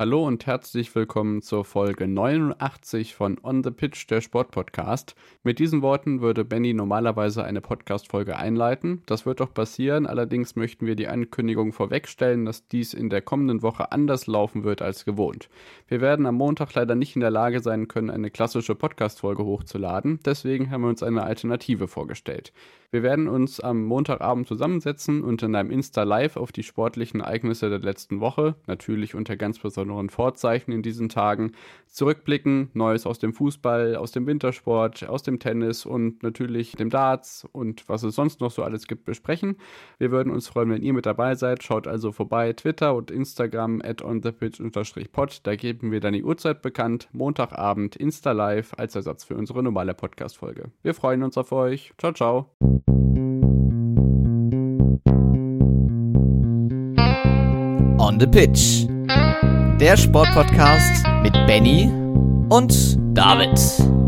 Hallo und herzlich willkommen zur Folge 89 von On the Pitch, der Sportpodcast. Mit diesen Worten würde Benny normalerweise eine Podcast-Folge einleiten. Das wird doch passieren, allerdings möchten wir die Ankündigung vorwegstellen, dass dies in der kommenden Woche anders laufen wird als gewohnt. Wir werden am Montag leider nicht in der Lage sein können, eine klassische Podcast-Folge hochzuladen, deswegen haben wir uns eine Alternative vorgestellt. Wir werden uns am Montagabend zusammensetzen und in einem Insta-Live auf die sportlichen Ereignisse der letzten Woche, natürlich unter ganz besonderen Vorzeichen in diesen Tagen, zurückblicken, Neues aus dem Fußball, aus dem Wintersport, aus dem Tennis und natürlich dem Darts und was es sonst noch so alles gibt, besprechen. Wir würden uns freuen, wenn ihr mit dabei seid. Schaut also vorbei, Twitter und Instagram at onthepitch-pod. Da geben wir dann die Uhrzeit bekannt. Montagabend Insta-Live als Ersatz für unsere normale Podcast-Folge. Wir freuen uns auf euch. Ciao, ciao. On the Pitch. Der Sportpodcast mit Benny und David.